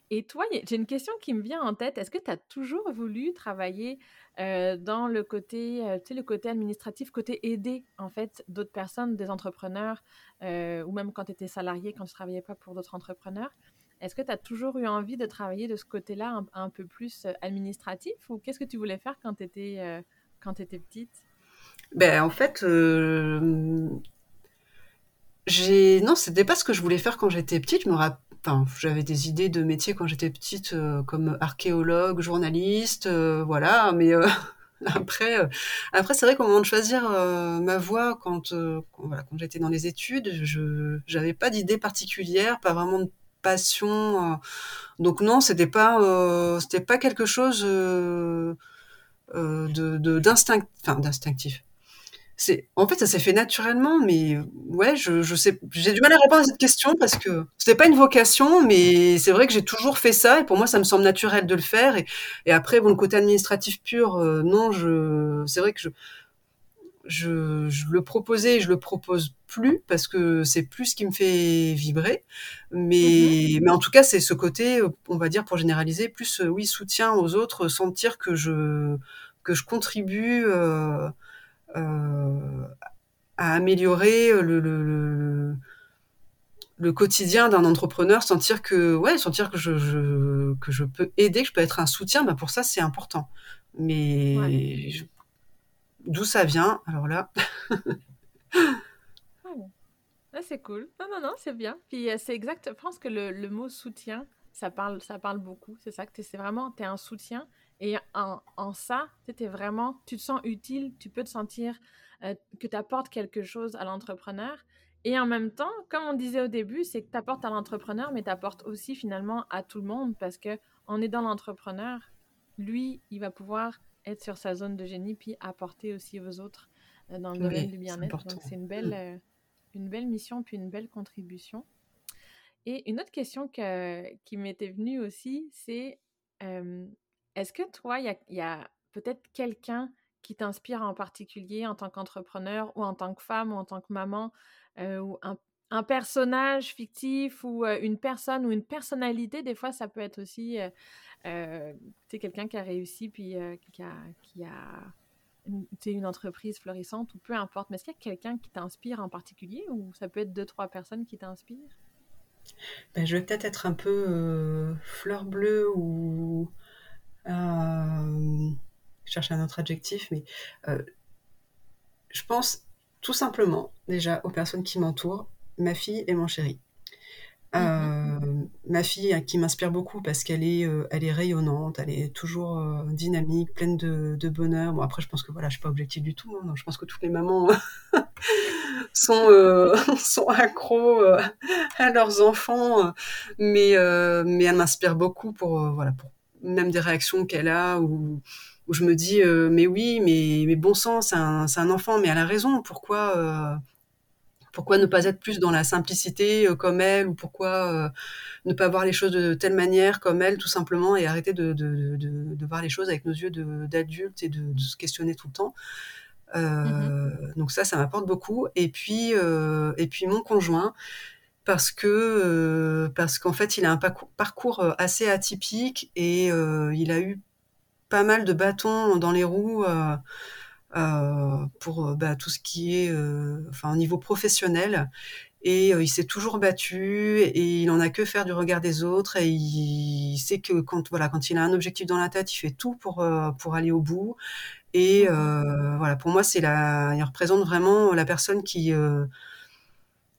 Et toi, j'ai une question qui me vient en tête. Est-ce que tu as toujours voulu travailler euh, dans le côté, euh, tu sais, le côté administratif, côté aider, en fait, d'autres personnes, des entrepreneurs, ou même quand tu étais salarié, quand tu ne travaillais pas pour d'autres entrepreneurs? Est-ce que tu as toujours eu envie de travailler de ce côté-là un, peu plus euh, administratif ou qu'est-ce que tu voulais faire quand tu étais, euh, étais petite? Ben, En fait, euh, j'ai... non, c'était pas ce que je voulais faire quand j'étais petite. Je j'avais des idées de métier quand j'étais petite, comme archéologue, journaliste, voilà, mais après, euh, après c'est vrai qu'au moment de choisir euh, ma voie, quand, quand, voilà, quand j'étais dans les études, je n'avais pas d'idée particulière, pas vraiment de passion. donc non, c'était pas, c'était pas quelque chose de, d'instinct, enfin d'instinctif c'est en fait ça s'est fait naturellement mais ouais je, sais j'ai du mal à répondre à cette question parce que c'était pas une vocation mais c'est vrai que j'ai toujours fait ça et pour moi ça me semble naturel de le faire et, après bon le côté administratif pur euh, non c'est vrai que je, je je le proposais je le propose plus parce que c'est plus ce qui me fait vibrer mais mm-hmm. mais en tout cas c'est ce côté on va dire pour généraliser plus euh, oui soutien aux autres sentir que je que je contribue euh, euh, à améliorer le, le, le, quotidien d'un entrepreneur, sentir que, ouais, sentir que je, que je peux aider, que je peux être un soutien, bah pour ça, c'est important. Mais d'où ça vient Alors là. Ah c'est cool. Non, non, non, c'est bien. Puis euh, c'est exact. Je pense que le, mot soutien, ça parle, ça parle beaucoup. C'est ça que c'est vraiment, tu es un soutien. Et en, en ça, tu vraiment, tu te sens utile, tu peux te sentir euh, que tu apportes quelque chose à l'entrepreneur. Et en même temps, comme on disait au début, c'est que tu apportes à l'entrepreneur, mais tu apportes aussi finalement à tout le monde parce que on est dans l'entrepreneur. Lui, il va pouvoir être sur sa zone de génie puis apporter aussi aux autres euh, dans le domaine du bien-être. Donc c'est une belle, mm. euh, une belle mission puis une belle contribution. Et une autre question que, qui m'était venue aussi, c'est est-ce que toi, il y a, peut-être quelqu'un qui t'inspire en particulier en tant qu'entrepreneur ou en tant que femme ou en tant que maman euh, ou un, personnage fictif ou une personne ou une personnalité des fois ça peut être aussi euh, quelqu'un qui a réussi puis qui a, qui une, entreprise florissante ou peu importe. Mais est-ce qu'il y a quelqu'un qui t'inspire en particulier ou ça peut être deux trois personnes qui t'inspirent? Ben, je vais peut-être être un peu fleur bleue ou je cherche un autre adjectif, mais je pense tout simplement déjà aux personnes qui m'entourent, ma fille et mon chéri. Euh, mm-hmm. ma fille qui m'inspire beaucoup parce qu'elle est, elle est rayonnante, elle est toujours dynamique, pleine de, bonheur. Bon après je pense que voilà, je suis pas objective du tout. Hein. je pense que toutes les mamans sont sont accros à leurs enfants, mais mais elle m'inspire beaucoup pour voilà pour même des réactions qu'elle a où, où je me dis euh, mais oui mais mais bon sang c'est un, un enfant mais elle a raison pourquoi euh, pourquoi ne pas être plus dans la simplicité euh, comme elle ou pourquoi ne pas voir les choses de telle manière comme elle tout simplement et arrêter de, de, de, de voir les choses avec nos yeux d'adultes et de, se questionner tout le temps mm-hmm. donc ça ça m'apporte beaucoup et puis et puis mon conjoint parce que euh, parce qu'en fait il a un parcours euh, assez atypique et euh, il a eu pas mal de bâtons dans les roues pour bah, tout ce qui est enfin au niveau professionnel. Et il s'est toujours battu et il en a que faire du regard des autres. Et il sait que quand voilà quand il a un objectif dans la tête il fait tout pour pour aller au bout. Et voilà pour moi c'est la il représente vraiment la personne qui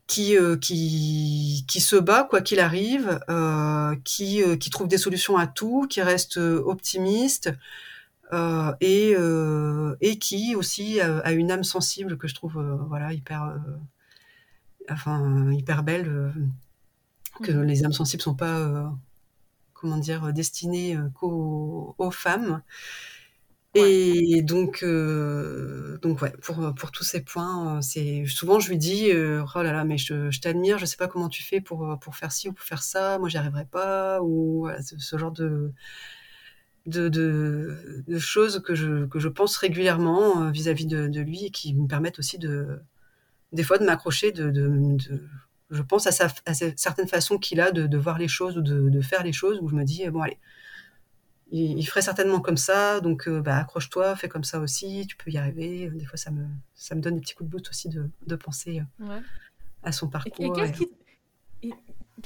qui, euh, qui, qui se bat quoi qu'il arrive, euh, qui, euh, qui trouve des solutions à tout, qui reste optimiste et, et qui aussi a une âme sensible que je trouve voilà hyper enfin hyper belle que mmh. les âmes sensibles sont pas comment dire destinées qu'aux femmes et donc, euh, donc ouais, pour, pour tous ces points, euh, c'est souvent je lui dis euh, oh là là, mais je, je t'admire, je sais pas comment tu fais pour pour faire ci ou pour faire ça, moi j'y arriverai pas, ou ce, genre de de, de, de choses que je, que je pense régulièrement vis-à-vis de, de lui et qui me permettent aussi de des fois de m'accrocher, de, je pense à, sa, à certaines façons qu'il a de, voir les choses ou de, faire les choses où je me dis bon allez il, ferait certainement comme ça, donc euh, bah, accroche-toi, fais comme ça aussi, tu peux y arriver. Des fois, ça me, ça me donne des petits coups de boost aussi de, penser euh, à son parcours. qu'est-ce qui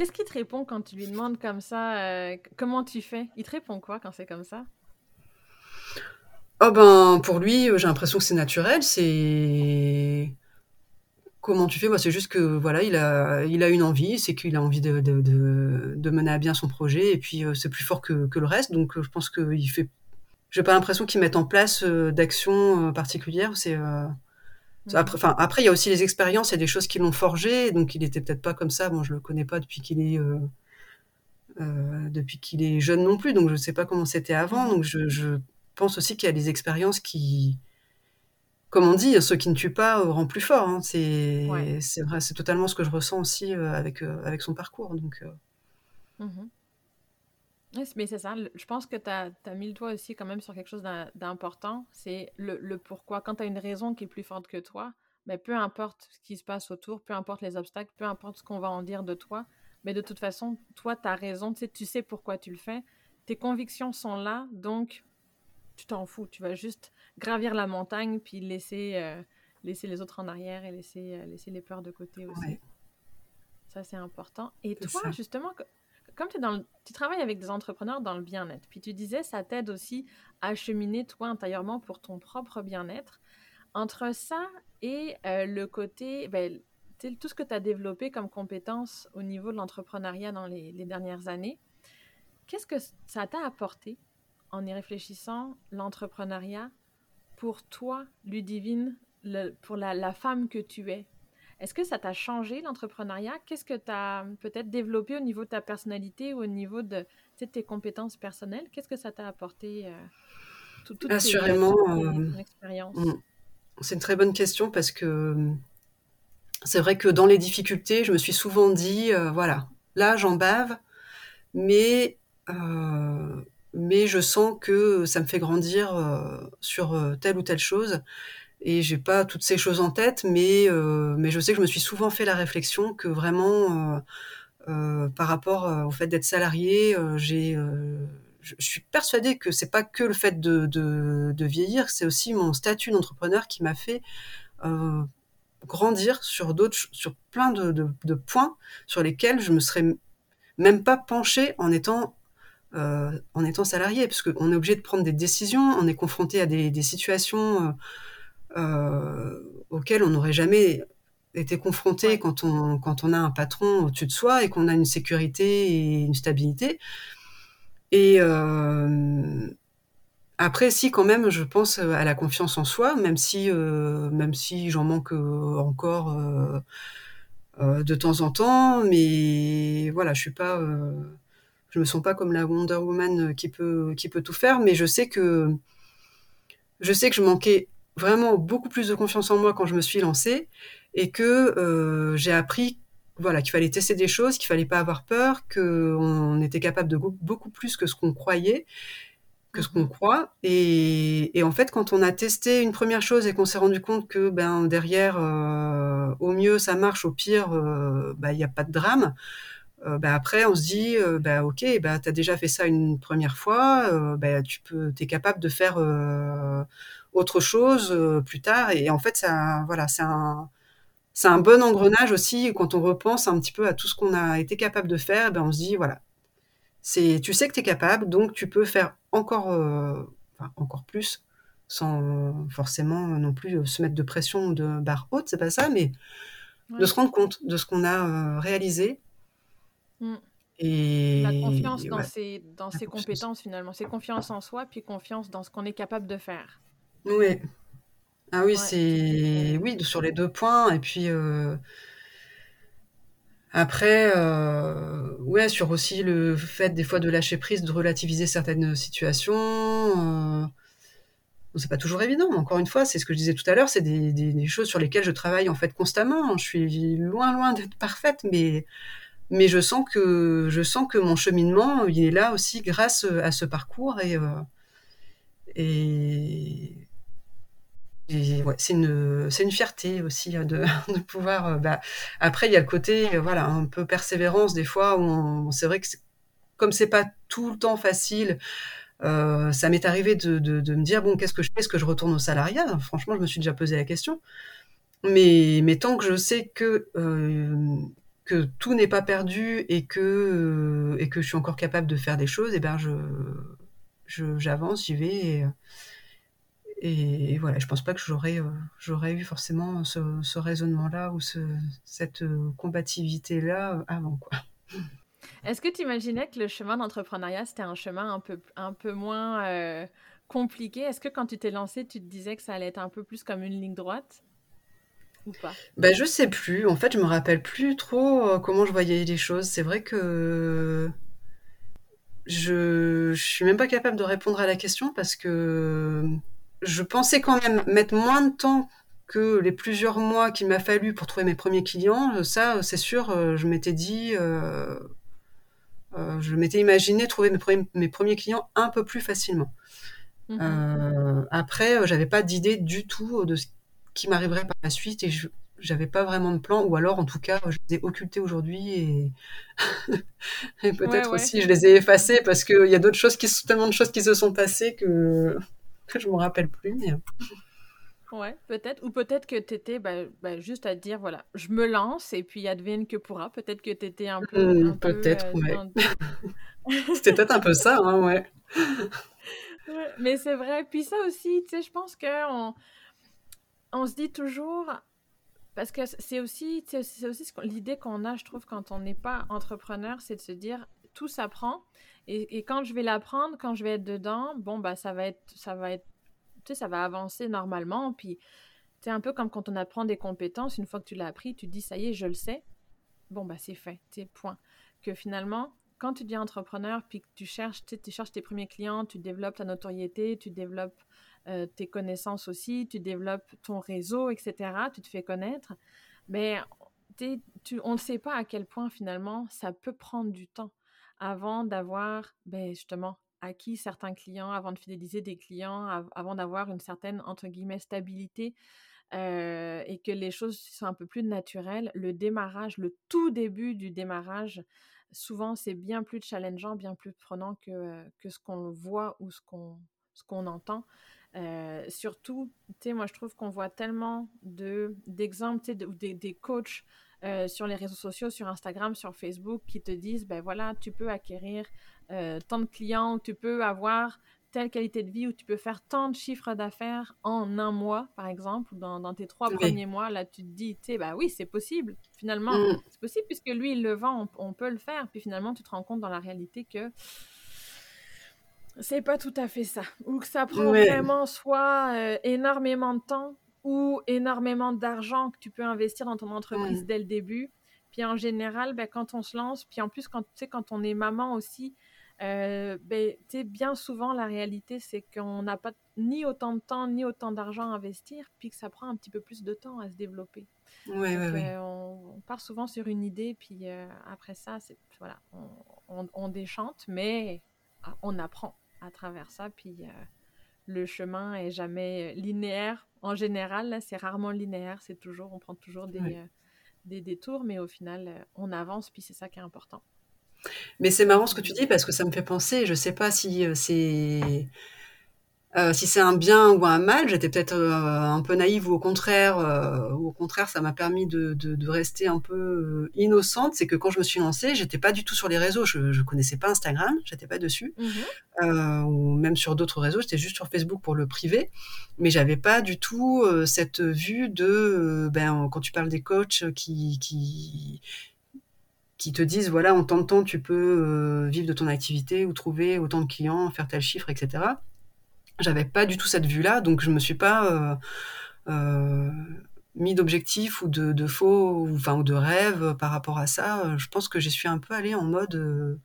te répond quand tu lui demandes comme ça euh, comment tu fais? Il te répond quoi quand c'est comme ça? Oh ben pour lui, j'ai l'impression que c'est naturel, c'est Comment tu fais? Moi, c'est juste que voilà, il a, il a une envie, c'est qu'il a envie de, de, mener à bien son projet, et puis euh, c'est plus fort que, que, le reste. Donc, euh, je pense qu'il fait j'ai pas l'impression qu'ils mettent en place d'actions particulières. C'est après, enfin, après, il y a aussi les expériences, il y a des choses qui l'ont forgé, donc il était peut-être pas comme ça. Bon, je le connais pas depuis qu'il est euh, depuis qu'il est jeune non plus, donc je ne sais pas comment c'était avant. Donc je, pense aussi qu'il y a des expériences qui, comme on dit, ce qui ne tue pas rend plus fort. Hein. C'est vrai, c'est totalement ce que je ressens aussi euh, avec, euh, avec son parcours. Donc, mmh mais c'est ça, je pense que tu as, mis le doigt aussi quand même sur quelque chose d'important, c'est le, pourquoi. Quand tu as une raison qui est plus forte que toi, mais ben, peu importe ce qui se passe autour, peu importe les obstacles, peu importe ce qu'on va en dire de toi, mais de toute façon, toi, tu as raison, tu sais, tu sais pourquoi tu le fais. Tes convictions sont là, donc tu t'en fous. Tu vas juste gravir la montagne, puis laisser, euh, laisser les autres en arrière et laisser, euh, laisser les peurs de côté aussi. Ça, c'est important. Et toi, justement, comme tu travailles avec des entrepreneurs dans le bien-être, puis tu disais, ça t'aide aussi à cheminer toi intérieurement pour ton propre bien-être. Entre ça et euh, le côté, ben, tout ce que tu as développé comme compétences au niveau de l'entrepreneuriat dans les, dernières années, qu'est-ce que ça t'a apporté en y réfléchissant, l'entrepreneuriat, pour toi, Ludivine, pour la, femme que tu es? Est-ce que ça t'a changé l'entrepreneuriat? Qu'est-ce que tu as peut-être développé au niveau de ta personnalité ou au niveau de, tes compétences personnelles? Qu'est-ce que ça t'a apporté euh, toute Assurément, euh, expérience? Mm. C'est une très bonne question parce que c'est vrai que dans les difficultés, je me suis souvent dit, euh, voilà, là j'en bave, mais, mais je sens que ça me fait grandir sur telle ou telle chose. Et j'ai pas toutes ces choses en tête, mais, mais je sais que je me suis souvent fait la réflexion que vraiment, par rapport au fait d'être salarié, j'ai je, suis persuadée que c'est pas que le fait de, de, vieillir, c'est aussi mon statut d'entrepreneur qui m'a fait grandir sur d'autres, sur plein de, de, points sur lesquels je me serais même pas penché en étant euh, en étant salarié, parce qu'on est obligé de prendre des décisions, on est confronté à des, situations euh, euh auxquelles on n'aurait jamais été confronté quand on quand on a un patron au-dessus de soi et qu'on a une sécurité et une stabilité. Et euh, après, si quand même, je pense euh, à la confiance en soi, même si, euh, même si j'en manque euh, encore de temps en temps, mais voilà, je suis pas, je me sens pas comme la Wonder Woman qui peut, qui peut tout faire, mais je sais que, je sais que je manquais vraiment beaucoup plus de confiance en moi quand je me suis lancée et que j'ai appris voilà, qu'il fallait tester des choses, qu'il fallait pas avoir peur, qu'on était capable de beaucoup plus que ce qu'on croyait que ce qu'on croit. Et, en fait, quand on a testé une première chose et qu'on s'est rendu compte que ben, derrière, euh, au mieux ça marche, au pire, euh, ben, il n'y a pas de drame, euh, ben, après on se dit, ben, ok, ben, tu as déjà fait ça une première fois, ben, tu peux, es capable de faire autre chose plus tard. Et en fait, ça, voilà, c'est un, c'est un bon engrenage aussi quand on repense un petit peu à tout ce qu'on a été capable de faire. Ben, on se dit, voilà, c'est, tu sais que tu es capable, donc tu peux faire encore, euh, encore plus, sans forcément non plus se mettre de pression de barre haute, c'est pas ça, mais de se rendre compte de ce qu'on a euh, réalisé. Mmh. Et la confiance dans, ses, dans ses compétences finalement, c'est confiance en soi, puis confiance dans ce qu'on est capable de faire. Oui. Ah oui, c'est oui sur les deux points. Et puis euh, après, euh, ouais, sur aussi le fait des fois de lâcher prise, de relativiser certaines situations. Euh, c'est pas toujours évident, encore une fois, c'est ce que je disais tout à l'heure, c'est des, choses sur lesquelles je travaille en fait constamment. Je suis loin, loin d'être parfaite, mais mais je sens que je sens que mon cheminement, il est là aussi grâce à ce parcours et euh, et c'est une, une fierté aussi euh, de, pouvoir. Euh, bah, après, il y a le côté, euh, voilà, un peu persévérance des fois c'est vrai que comme c'est pas tout le temps facile, euh, ça m'est arrivé de, de, me dire bon, qu'est-ce que je fais? Est-ce que je retourne au salariat? Franchement, je me suis déjà posé la question. Mais, mais tant que je sais que que tout n'est pas perdu et que et que je suis encore capable de faire des choses, et eh ben je j'avance, j'y vais. Et, voilà, je pense pas que j'aurais, euh, j'aurais eu forcément ce, raisonnement-là ou ce, cette euh, combativité-là euh, avant, quoi. Est-ce que tu imaginais que le chemin d'entrepreneuriat, c'était un chemin un peu, un peu moins compliqué? Est-ce que quand tu t'es lancé, tu te disais que ça allait être un peu plus comme une ligne droite? Ou pas? Ben, je sais plus. En fait, je me rappelle plus trop comment je voyais les choses. C'est vrai que je, je suis même pas capable de répondre à la question parce que je pensais quand même mettre moins de temps que les plusieurs mois qu'il m'a fallu pour trouver mes premiers clients. Ça, c'est sûr, euh, je m'étais dit, euh, euh, je m'étais imaginé trouver mes premiers, mes premiers clients un peu plus facilement. Mhm. Euh, après, j'avais pas d'idée du tout de ce qui m'arriverait par la suite et je j'avais pas vraiment de plan ou alors en tout cas je les ai occultés aujourd'hui et, et peut-être aussi je les ai effacés parce qu'il y a d'autres choses qui sont tellement de choses qui se sont passées que, que je me rappelle plus mais... Ouais, peut-être. Ou peut-être que tu étais bah, bah, juste à dire, voilà, je me lance et puis advienne que pourra. Peut-être que tu étais un peu. Mmh, peut-être, euh, ouais. C'était peut-être un peu ça, hein, ouais. ouais mais c'est vrai. Puis ça aussi, tu sais, je pense qu'on on se dit toujours. Parce que c'est aussi, c'est aussi l'idée qu'on a, je trouve, quand on n'est pas entrepreneur, c'est de se dire tout s'apprend. Et, et quand je vais l'apprendre, quand je vais être dedans, bon, bah, ça va être, ça va être ça va avancer normalement. Puis, c'est un peu comme quand on apprend des compétences, une fois que tu l'as appris, tu dis, ça y est, je le sais. Bon, bah, c'est fait, tu point. Que finalement, quand tu dis entrepreneur, puis que tu cherches, tu cherches tes premiers clients, tu développes ta notoriété, tu développes euh, tes connaissances aussi, tu développes ton réseau, etc., tu te fais connaître, mais tu, on ne sait pas à quel point finalement ça peut prendre du temps avant d'avoir ben, justement acquis certains clients, avant de fidéliser des clients, avant d'avoir une certaine, entre guillemets, stabilité et que les choses soient un peu plus naturelles, le démarrage, le tout début du démarrage, souvent c'est bien plus challengeant, bien plus prenant que, que ce qu'on voit ou ce qu'on ce entend. Surtout, tu sais, moi je trouve qu'on voit tellement de d'exemples, sais, des, des coachs euh, sur les réseaux sociaux, sur Instagram, sur Facebook, qui te disent, ben voilà, tu peux acquérir euh, tant de clients, tu peux avoir telle qualité de vie, où tu peux faire tant de chiffres d'affaires en un mois, par exemple, dans, dans tes trois premiers mois, là, tu te dis, tu sais, bah oui, c'est possible. Finalement, mm. c'est possible puisque lui, il le vend, on, peut le faire. Puis finalement, tu te rends compte dans la réalité que c'est pas tout à fait ça. Ou que ça prend vraiment soit euh, énormément de temps ou énormément d'argent que tu peux investir dans ton entreprise dès le début. Puis en général, ben, quand on se lance, puis en plus, quand, quand on est maman aussi, euh, ben, bien souvent, la réalité, c'est qu'on n'a pas ni autant de temps, ni autant d'argent à investir, puis que ça prend un petit peu plus de temps à se développer. Ouais, euh, on, part souvent sur une idée, puis euh, après ça, c'est voilà, on, on, déchante, mais ah, on apprend à travers ça, puis le chemin est jamais linéaire. En général, c'est rarement linéaire, c'est toujours, on prend toujours des, des détours, mais au final, on avance, puis c'est ça qui est important. Mais c'est marrant ce que tu dis parce que ça me fait penser, je sais pas si euh, c'est euh, si c'est un bien ou un mal, j'étais peut-être euh, un peu naïve ou au contraire, ou au contraire, ça m'a permis de, de, rester un peu innocente. C'est que quand je me suis lancée, j'étais pas du tout sur les réseaux. Je, je connaissais pas Instagram, j'étais pas dessus, mmh ou même sur d'autres réseaux. J'étais juste sur Facebook pour le privé, mais j'avais pas du tout cette vue de, ben, quand tu parles des coachs qui, qui qui te disent voilà en tant de temps tu peux euh, vivre de ton activité ou trouver autant de clients, faire tel chiffre, etc. J'avais pas du tout cette vue-là, donc je me suis pas euh, euh, mis d'objectifs ou de, faux, ou, enfin ou de rêves par rapport à ça. Je pense que j'y suis un peu allée en mode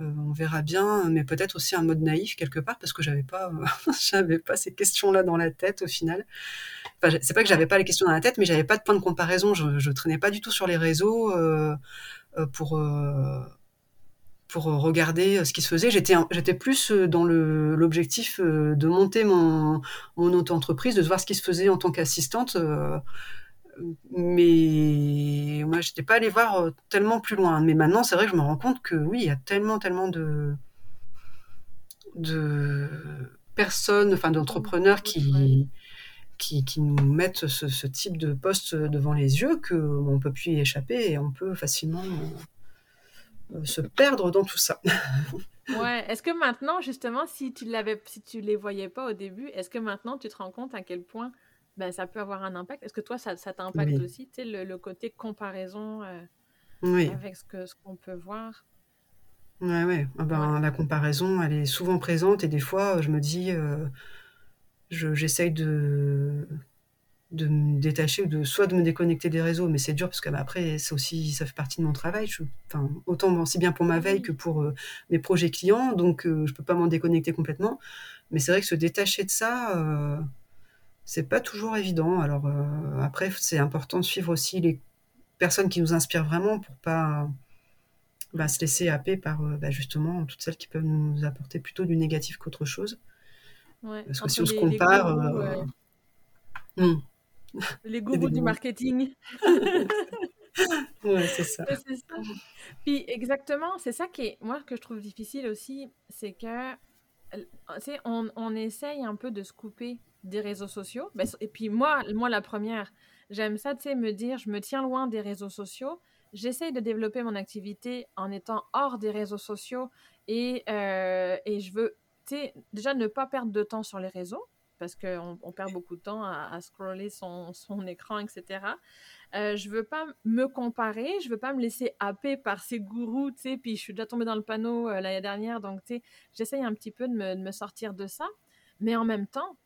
on verra bien, mais peut-être aussi un mode naïf quelque part parce que j'avais pas, j'avais pas ces questions-là dans la tête au final. Enfin, c'est pas que j'avais pas les questions dans la tête, mais j'avais pas de point de comparaison. Je, traînais pas du tout sur les réseaux euh, euh pour euh, pour regarder ce qui se faisait. J'étais j'étais plus dans le l'objectif euh, de monter mon mon auto-entreprise, de voir ce qui se faisait en tant qu'assistante. mais moi, j'étais pas allée voir tellement plus loin. Mais maintenant, c'est vrai que je me rends compte que oui, il y a tellement tellement de de personnes, enfin d'entrepreneurs qui qui, nous mettent ce, type de poste devant les yeux qu'on ne peut plus y échapper et on peut facilement euh, se perdre dans tout ça. ouais. Est-ce que maintenant, justement, si tu l'avais, si tu les voyais pas au début, est-ce que maintenant tu te rends compte à quel point ben, ça peut avoir un impact? Est-ce que toi, ça, ça t'impacte aussi, tu sais, le, côté comparaison euh, avec ce que ce qu'on peut voir? Ouais, ouais. Ah ben, la comparaison, elle est souvent présente et des fois, je me dis, j'essaye de de me détacher ou de soit de me déconnecter des réseaux, mais c'est dur parce que bah, après c'est aussi ça fait partie de mon travail. Je, enfin, autant aussi bien pour ma veille que pour euh, mes projets clients, donc euh, je peux pas m'en déconnecter complètement. Mais c'est vrai que se détacher de ça, euh, c'est pas toujours évident. Alors après c'est important de suivre aussi les personnes qui nous inspirent vraiment pour pas bah, se laisser happer par bah, justement toutes celles qui peuvent nous apporter plutôt du négatif qu'autre chose. parce que si on se compare, hmm. Les gourous du marketing. ouais, c'est ça. Puis exactement, c'est ça qui est, moi, que je trouve difficile aussi, c'est que, tu on, on, essaye un peu de se couper des réseaux sociaux. Ben, et puis moi, moi la première, j'aime ça, tu sais, me dire, je me tiens loin des réseaux sociaux. J'essaye de développer mon activité en étant hors des réseaux sociaux et, euh, et je veux, tu sais, déjà ne pas perdre de temps sur les réseaux parce qu'on on perd beaucoup de temps à, scroller son, son, écran, etc. Euh, je veux pas me comparer, je veux pas me laisser happer par ces gourous, tu sais, puis je suis déjà tombée dans le panneau euh, l'année dernière, donc tu sais, j'essaye un petit peu de me, de me, sortir de ça, mais en même temps,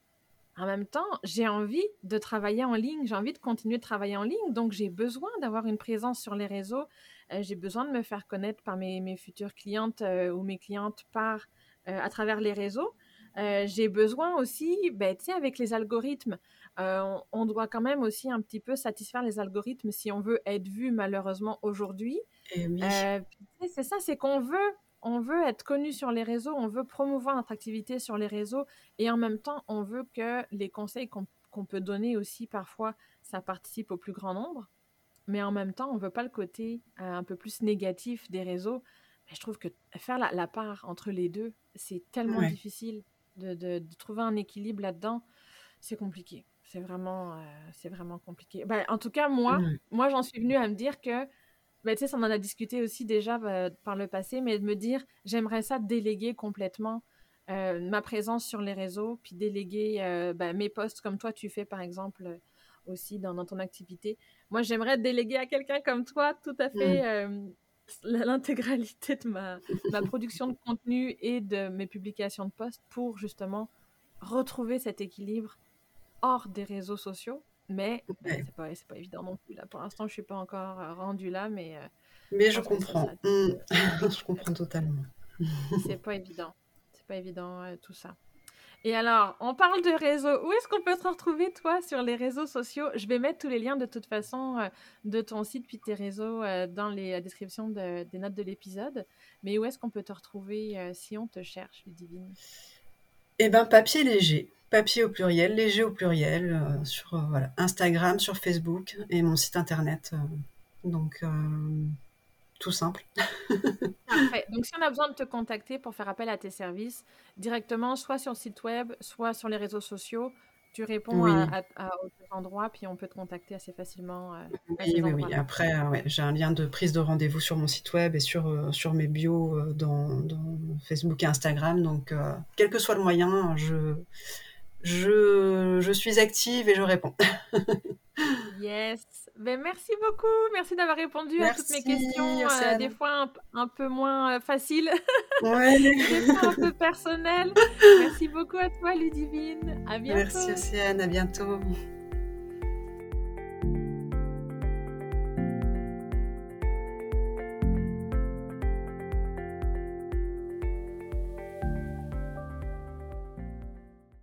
en même temps, j'ai envie de travailler en ligne, j'ai envie de continuer de travailler en ligne, donc j'ai besoin d'avoir une présence sur les réseaux, euh, j'ai besoin de me faire connaître par mes, mes futures clientes euh, ou mes clientes par à travers les réseaux. Euh, j'ai besoin aussi, ben, tu sais, avec les algorithmes, euh, on, doit quand même aussi un petit peu satisfaire les algorithmes si on veut être vu malheureusement aujourd'hui. Eh euh, c'est ça, c'est qu'on veut, on veut être connu sur les réseaux, on veut promouvoir notre activité sur les réseaux et en même temps, on veut que les conseils qu'on peut donner aussi parfois, ça participe au plus grand nombre. Mais en même temps, on veut pas le côté un peu plus négatif des réseaux. je trouve que faire la, part entre les deux, c'est tellement difficile de, trouver un équilibre là-dedans, c'est compliqué. C'est vraiment, euh, c'est vraiment compliqué. Ben, en tout cas, moi, moi j'en suis venue à me dire que, ben, tu sais, on en a discuté aussi déjà bah, par le passé, mais de me dire, j'aimerais ça déléguer complètement euh, ma présence sur les réseaux, puis déléguer euh, ben, mes posts comme toi, tu fais par exemple aussi dans, dans ton activité. Moi, j'aimerais déléguer à quelqu'un comme toi tout à fait l'intégralité de ma, ma, production de contenu et de mes publications de posts pour justement retrouver cet équilibre hors des réseaux sociaux. Mais ben, c'est pas, pas évident non plus. Là. Pour l'instant, je suis pas encore euh, rendue là, mais... Euh, mais je comprends. Mmh. je comprends totalement. c'est pas évident. C'est pas évident euh, tout ça. Et alors, on parle de réseaux. Où est-ce qu'on peut te retrouver, toi, sur les réseaux sociaux? Je vais mettre tous les liens de toute façon euh, de ton site puis tes réseaux euh, dans les, la description des notes de l'épisode. Mais où est-ce qu'on peut te retrouver euh, si on te cherche, Ludivine Eh bien, papier léger. Papier au pluriel, léger au pluriel, sur Instagram, sur Facebook et mon site internet. donc, tout simple. Parfait. Donc, si on a besoin de te contacter pour faire appel à tes services, directement, soit sur le site web, soit sur les réseaux sociaux, tu réponds à, à, aux endroits, puis on peut te contacter assez facilement. Euh, oui, oui, oui. Après, euh, j'ai un lien de prise de rendez-vous sur mon site web et sur, euh, sur mes bios dans, dans, Facebook et Instagram. Donc, quel que soit le moyen, je, je, je suis active et je réponds. yes. Ben, merci beaucoup. Merci d'avoir répondu à toutes mes questions, euh, des fois un, peu moins euh, faciles, ouais. des fois un peu personnelles. Merci beaucoup à toi, Ludivine. À bientôt. Merci, Océane. À bientôt.